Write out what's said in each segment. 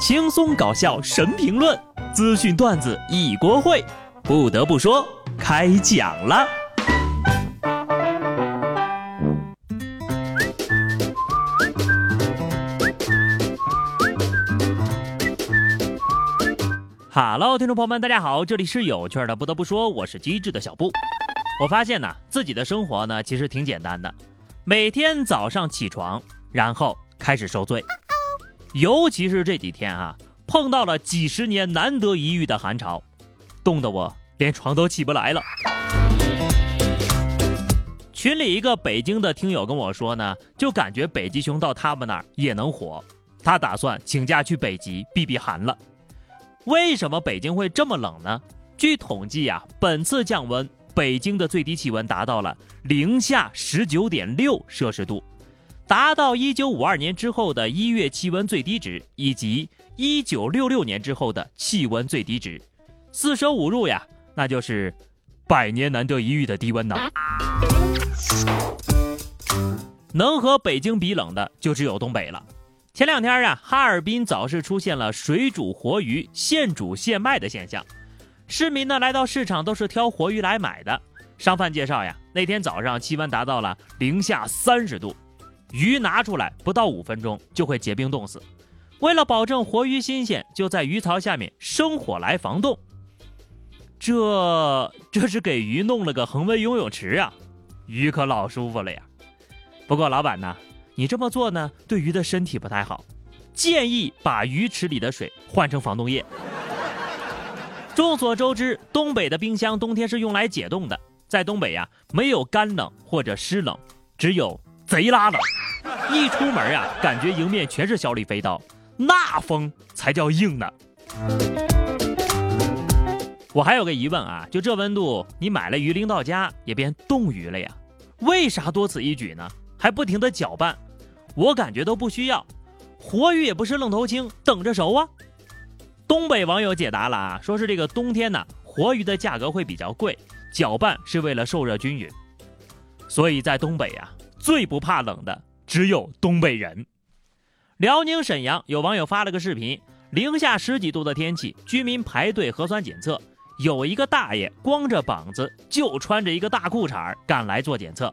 轻松搞笑神评论，资讯段子一锅烩。不得不说，开讲了。Hello，听众朋友们，大家好，这里是有趣的。不得不说，我是机智的小布。我发现呢，自己的生活呢，其实挺简单的，每天早上起床，然后开始受罪。尤其是这几天啊，碰到了几十年难得一遇的寒潮，冻得我连床都起不来了。群里一个北京的听友跟我说呢，就感觉北极熊到他们那儿也能活，他打算请假去北极避避寒了。为什么北京会这么冷呢？据统计呀，本次降温，北京的最低气温达到了零下十九点六摄氏度。达到一九五二年之后的一月气温最低值，以及一九六六年之后的气温最低值，四舍五入呀，那就是百年难得一遇的低温呐。能和北京比冷的就只有东北了。前两天啊，哈尔滨早市出现了水煮活鱼现煮现卖的现象，市民呢来到市场都是挑活鱼来买的。商贩介绍呀，那天早上气温达到了零下三十度。鱼拿出来不到五分钟就会结冰冻死，为了保证活鱼新鲜，就在鱼槽下面生火来防冻。这这是给鱼弄了个恒温游泳池啊，鱼可老舒服了呀。不过老板呢，你这么做呢，对鱼的身体不太好，建议把鱼池里的水换成防冻液。众所周知，东北的冰箱冬天是用来解冻的，在东北呀，没有干冷或者湿冷，只有贼拉冷。一出门呀，感觉迎面全是小李飞刀，那风才叫硬呢。我还有个疑问啊，就这温度，你买了鱼拎到家也变冻鱼了呀？为啥多此一举呢？还不停的搅拌，我感觉都不需要，活鱼也不是愣头青，等着熟啊。东北网友解答了啊，说是这个冬天呢，活鱼的价格会比较贵，搅拌是为了受热均匀，所以在东北呀，最不怕冷的。只有东北人。辽宁沈阳有网友发了个视频，零下十几度的天气，居民排队核酸检测，有一个大爷光着膀子，就穿着一个大裤衩赶来做检测，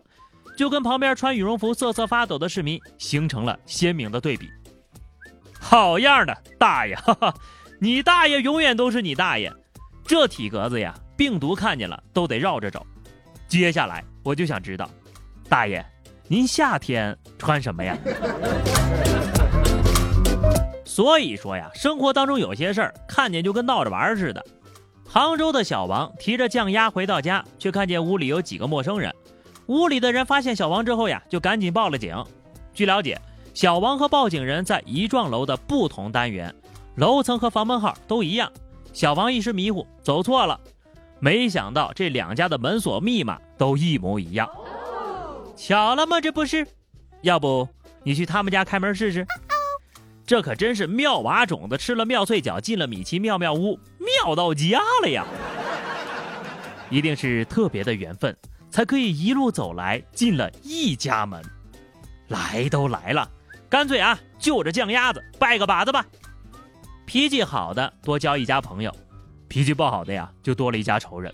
就跟旁边穿羽绒服瑟瑟发抖的市民形成了鲜明的对比。好样的，大爷！哈哈，你大爷永远都是你大爷，这体格子呀，病毒看见了都得绕着走。接下来我就想知道，大爷。您夏天穿什么呀？所以说呀，生活当中有些事儿看见就跟闹着玩似的。杭州的小王提着酱鸭回到家，却看见屋里有几个陌生人。屋里的人发现小王之后呀，就赶紧报了警。据了解，小王和报警人在一幢楼的不同单元，楼层和房门号都一样。小王一时迷糊，走错了。没想到这两家的门锁密码都一模一样。巧了吗？这不是，要不你去他们家开门试试？这可真是妙娃种子吃了妙脆角，进了米奇妙妙屋，妙到家了呀！一定是特别的缘分，才可以一路走来进了一家门。来都来了，干脆啊，就着酱鸭子拜个把子吧。脾气好的多交一家朋友，脾气不好的呀就多了一家仇人。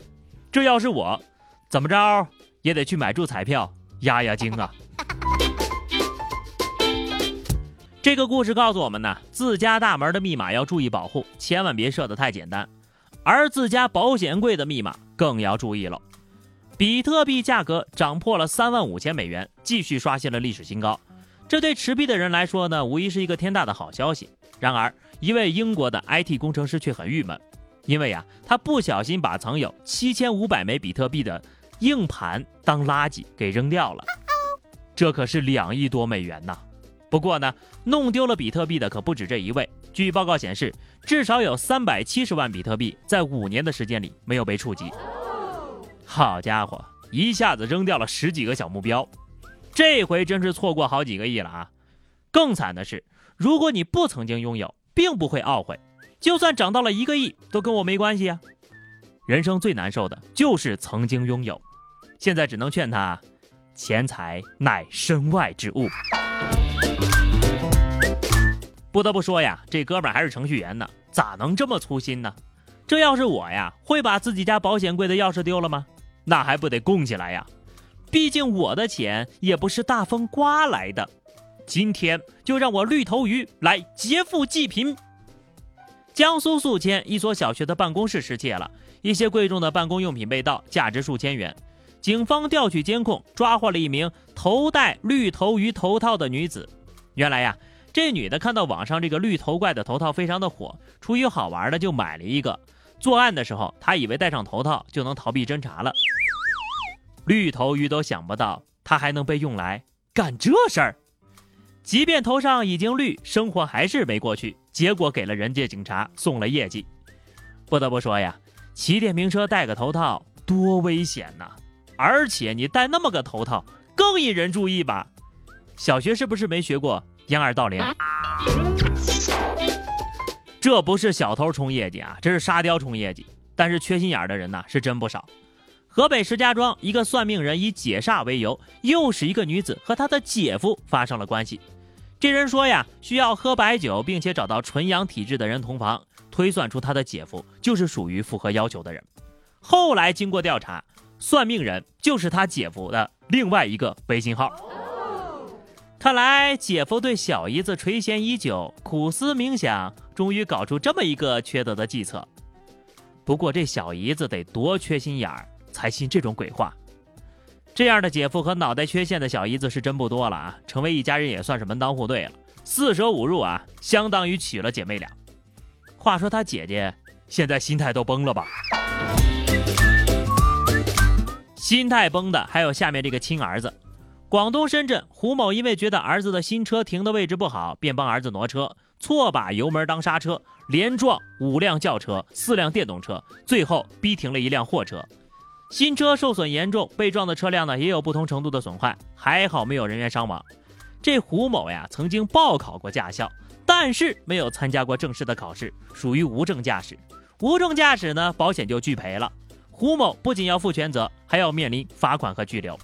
这要是我，怎么着也得去买注彩票。压压惊啊！这个故事告诉我们呢，自家大门的密码要注意保护，千万别设得太简单。而自家保险柜的密码更要注意了。比特币价格涨破了三万五千美元，继续刷新了历史新高。这对持币的人来说呢，无疑是一个天大的好消息。然而，一位英国的 IT 工程师却很郁闷，因为呀，他不小心把藏有七千五百枚比特币的。硬盘当垃圾给扔掉了，这可是两亿多美元呐！不过呢，弄丢了比特币的可不止这一位。据报告显示，至少有三百七十万比特币在五年的时间里没有被触及。好家伙，一下子扔掉了十几个小目标，这回真是错过好几个亿了啊！更惨的是，如果你不曾经拥有，并不会懊悔，就算涨到了一个亿，都跟我没关系啊！人生最难受的就是曾经拥有。现在只能劝他，钱财乃身外之物。不得不说呀，这哥们还是程序员呢，咋能这么粗心呢？这要是我呀，会把自己家保险柜的钥匙丢了吗？那还不得供起来呀？毕竟我的钱也不是大风刮来的。今天就让我绿头鱼来劫富济贫。江苏宿迁一所小学的办公室失窃了，一些贵重的办公用品被盗，价值数千元。警方调取监控，抓获了一名头戴绿头鱼头套的女子。原来呀，这女的看到网上这个绿头怪的头套非常的火，出于好玩的就买了一个。作案的时候，她以为戴上头套就能逃避侦查了。绿头鱼都想不到，她还能被用来干这事儿。即便头上已经绿，生活还是没过去，结果给了人家警察送了业绩。不得不说呀，骑电瓶车戴个头套多危险呐！而且你戴那么个头套更引人注意吧？小学是不是没学过掩耳盗铃？这不是小偷冲业绩啊，这是沙雕冲业绩。但是缺心眼的人呐是真不少。河北石家庄一个算命人以解煞为由，诱使一个女子和他的姐夫发生了关系。这人说呀，需要喝白酒，并且找到纯阳体质的人同房，推算出他的姐夫就是属于符合要求的人。后来经过调查，算命人就是他姐夫的另外一个微信号。看来姐夫对小姨子垂涎已久，苦思冥想，终于搞出这么一个缺德的计策。不过这小姨子得多缺心眼儿。才信这种鬼话，这样的姐夫和脑袋缺陷的小姨子是真不多了啊！成为一家人也算是门当户对了，四舍五入啊，相当于娶了姐妹俩。话说他姐姐现在心态都崩了吧？心态崩的还有下面这个亲儿子，广东深圳胡某因为觉得儿子的新车停的位置不好，便帮儿子挪车，错把油门当刹车，连撞五辆轿车、四辆电动车，最后逼停了一辆货车。新车受损严重，被撞的车辆呢也有不同程度的损坏，还好没有人员伤亡。这胡某呀曾经报考过驾校，但是没有参加过正式的考试，属于无证驾驶。无证驾驶呢，保险就拒赔了。胡某不仅要负全责，还要面临罚款和拘留。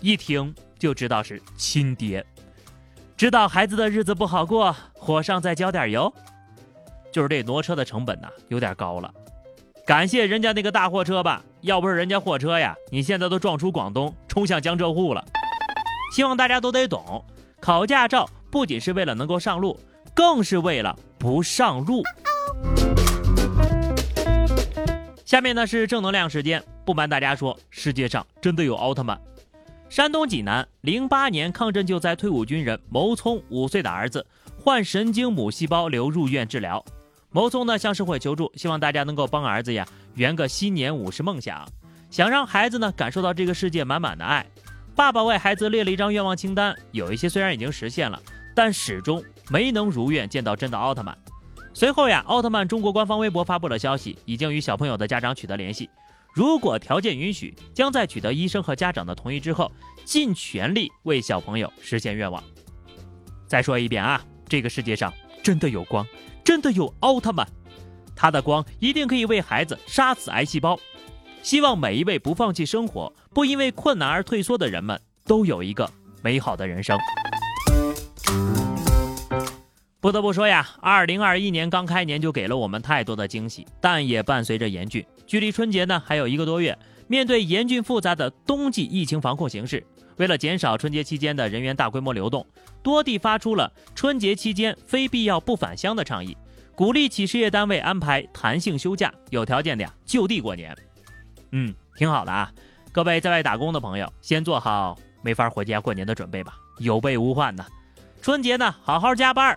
一听就知道是亲爹，知道孩子的日子不好过，火上再浇点油。就是这挪车的成本呐有点高了。感谢人家那个大货车吧，要不是人家货车呀，你现在都撞出广东，冲向江浙沪了。希望大家都得懂，考驾照不仅是为了能够上路，更是为了不上路。下面呢是正能量时间，不瞒大家说，世界上真的有奥特曼。山东济南，零八年抗震救灾退伍军人牟聪五岁的儿子患神经母细胞瘤入院治疗。牟聪呢向社会求助，希望大家能够帮儿子呀圆个新年五十梦想，想让孩子呢感受到这个世界满满的爱。爸爸为孩子列了一张愿望清单，有一些虽然已经实现了，但始终没能如愿见到真的奥特曼。随后呀，奥特曼中国官方微博发布了消息，已经与小朋友的家长取得联系，如果条件允许，将在取得医生和家长的同意之后，尽全力为小朋友实现愿望。再说一遍啊，这个世界上真的有光。真的有奥特曼，他的光一定可以为孩子杀死癌细胞。希望每一位不放弃生活、不因为困难而退缩的人们都有一个美好的人生。不得不说呀，二零二一年刚开年就给了我们太多的惊喜，但也伴随着严峻。距离春节呢还有一个多月，面对严峻复杂的冬季疫情防控形势，为了减少春节期间的人员大规模流动。多地发出了春节期间非必要不返乡的倡议，鼓励企事业单位安排弹性休假，有条件的呀就地过年。嗯，挺好的啊。各位在外打工的朋友，先做好没法回家过年的准备吧，有备无患呢。春节呢，好好加班，